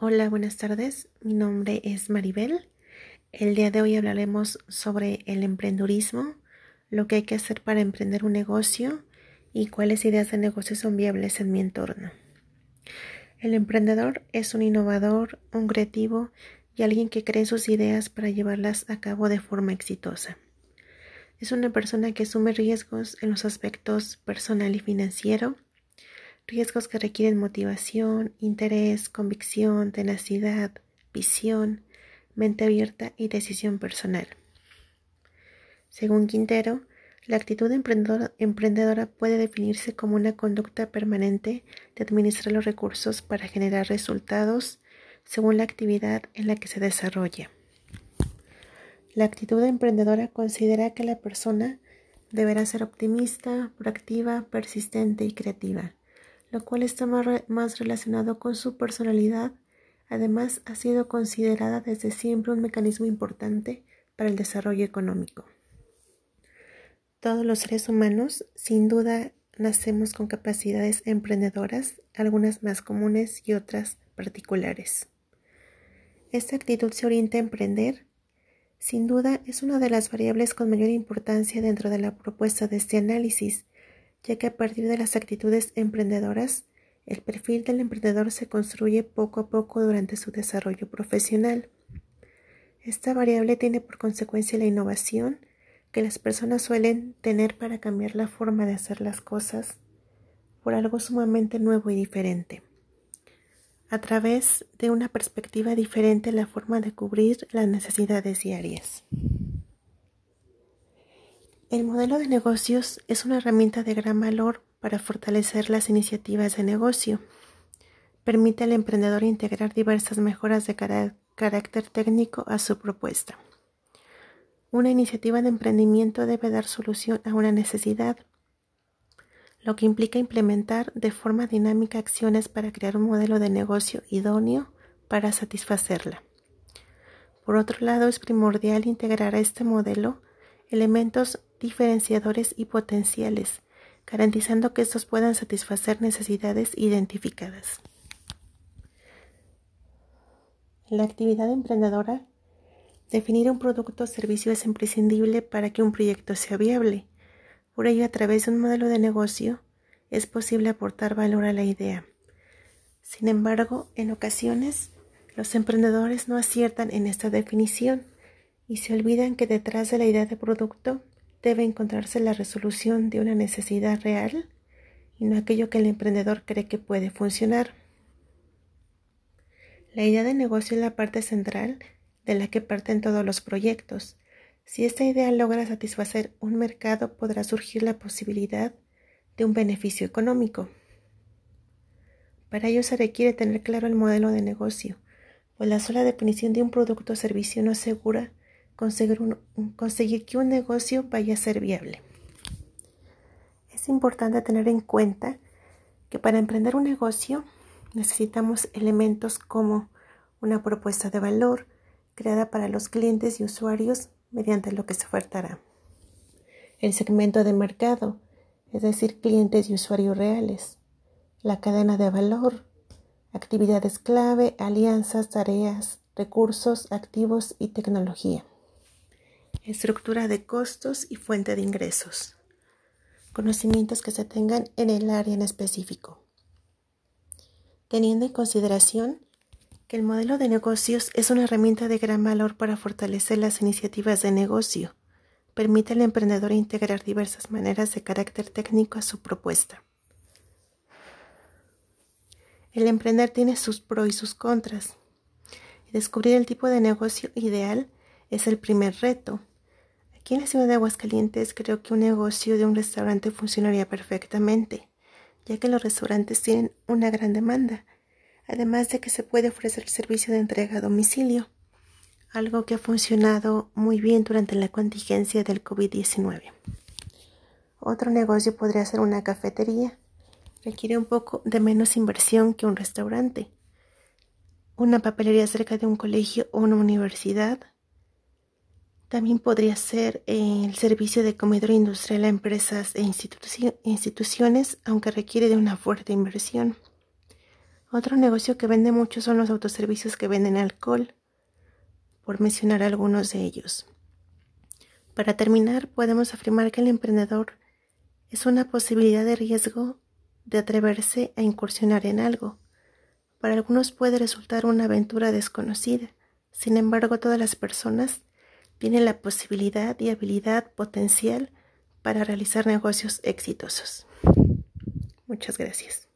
Hola, buenas tardes. Mi nombre es Maribel. El día de hoy hablaremos sobre el emprendurismo, lo que hay que hacer para emprender un negocio y cuáles ideas de negocio son viables en mi entorno. El emprendedor es un innovador, un creativo y alguien que cree sus ideas para llevarlas a cabo de forma exitosa. Es una persona que asume riesgos en los aspectos personal y financiero, riesgos que requieren motivación, interés, convicción, tenacidad, visión, mente abierta y decisión personal. Según Quintero, la actitud emprendedora, puede definirse como una conducta permanente de administrar los recursos para generar resultados según la actividad en la que se desarrolla. La actitud emprendedora considera que la persona deberá ser optimista, proactiva, persistente y creativa lo cual está más relacionado con su personalidad. Además, ha sido considerada desde siempre un mecanismo importante para el desarrollo económico. Todos los seres humanos, sin duda, nacemos con capacidades emprendedoras, algunas más comunes y otras particulares. Esta actitud se orienta a emprender. Sin duda, es una de las variables con mayor importancia dentro de la propuesta de este análisis, ya que a partir de las actitudes emprendedoras, el perfil del emprendedor se construye poco a poco durante su desarrollo profesional. Esta variable tiene por consecuencia la innovación que las personas suelen tener para cambiar la forma de hacer las cosas por algo sumamente nuevo y diferente. A través de una perspectiva diferente la forma de cubrir las necesidades diarias. El modelo de negocios es una herramienta de gran valor para fortalecer las iniciativas de negocio. Permite al emprendedor integrar diversas mejoras de carácter técnico a su propuesta. Una iniciativa de emprendimiento debe dar solución a una necesidad, lo que implica implementar de forma dinámica acciones para crear un modelo de negocio idóneo para satisfacerla. Por otro lado, es primordial integrar a este modelo elementos diferenciadores y potenciales, garantizando que estos puedan satisfacer necesidades identificadas. La actividad emprendedora. Definir un producto o servicio es imprescindible para que un proyecto sea viable. Por ello, a través de un modelo de negocio, es posible aportar valor a la idea. Sin embargo, en ocasiones, los emprendedores no aciertan en esta definición y se olvidan que detrás de la idea de producto debe encontrarse la resolución de una necesidad real y no aquello que el emprendedor cree que puede funcionar. La idea de negocio es la parte central de la que parten todos los proyectos. Si esta idea logra satisfacer un mercado, podrá surgir la posibilidad de un beneficio económico. Para ello se requiere tener claro el modelo de negocio, pues la sola definición de un producto o servicio no asegura conseguir, que un negocio vaya a ser viable. Es importante tener en cuenta que para emprender un negocio necesitamos elementos como una propuesta de valor creada para los clientes y usuarios mediante lo que se ofertará. El segmento de mercado, es decir, clientes y usuarios reales. La cadena de valor, actividades clave, alianzas, tareas, recursos, activos y tecnología estructura de costos y fuente de ingresos, conocimientos que se tengan en el área en específico. Teniendo en consideración que el modelo de negocios es una herramienta de gran valor para fortalecer las iniciativas de negocio, permite al emprendedor integrar diversas maneras de carácter técnico a su propuesta. El emprender tiene sus pros y sus contras. Descubrir el tipo de negocio ideal es el primer reto, Aquí en la ciudad de Aguascalientes creo que un negocio de un restaurante funcionaría perfectamente, ya que los restaurantes tienen una gran demanda, además de que se puede ofrecer el servicio de entrega a domicilio, algo que ha funcionado muy bien durante la contingencia del COVID-19. Otro negocio podría ser una cafetería. Requiere un poco de menos inversión que un restaurante. Una papelería cerca de un colegio o una universidad también podría ser el servicio de comedor industrial a empresas e instituciones, aunque requiere de una fuerte inversión. Otro negocio que vende mucho son los autoservicios que venden alcohol, por mencionar algunos de ellos. Para terminar, podemos afirmar que el emprendedor es una posibilidad de riesgo de atreverse a incursionar en algo. Para algunos puede resultar una aventura desconocida. Sin embargo, todas las personas tienen la posibilidad y habilidad potencial para realizar negocios exitosos. Muchas gracias.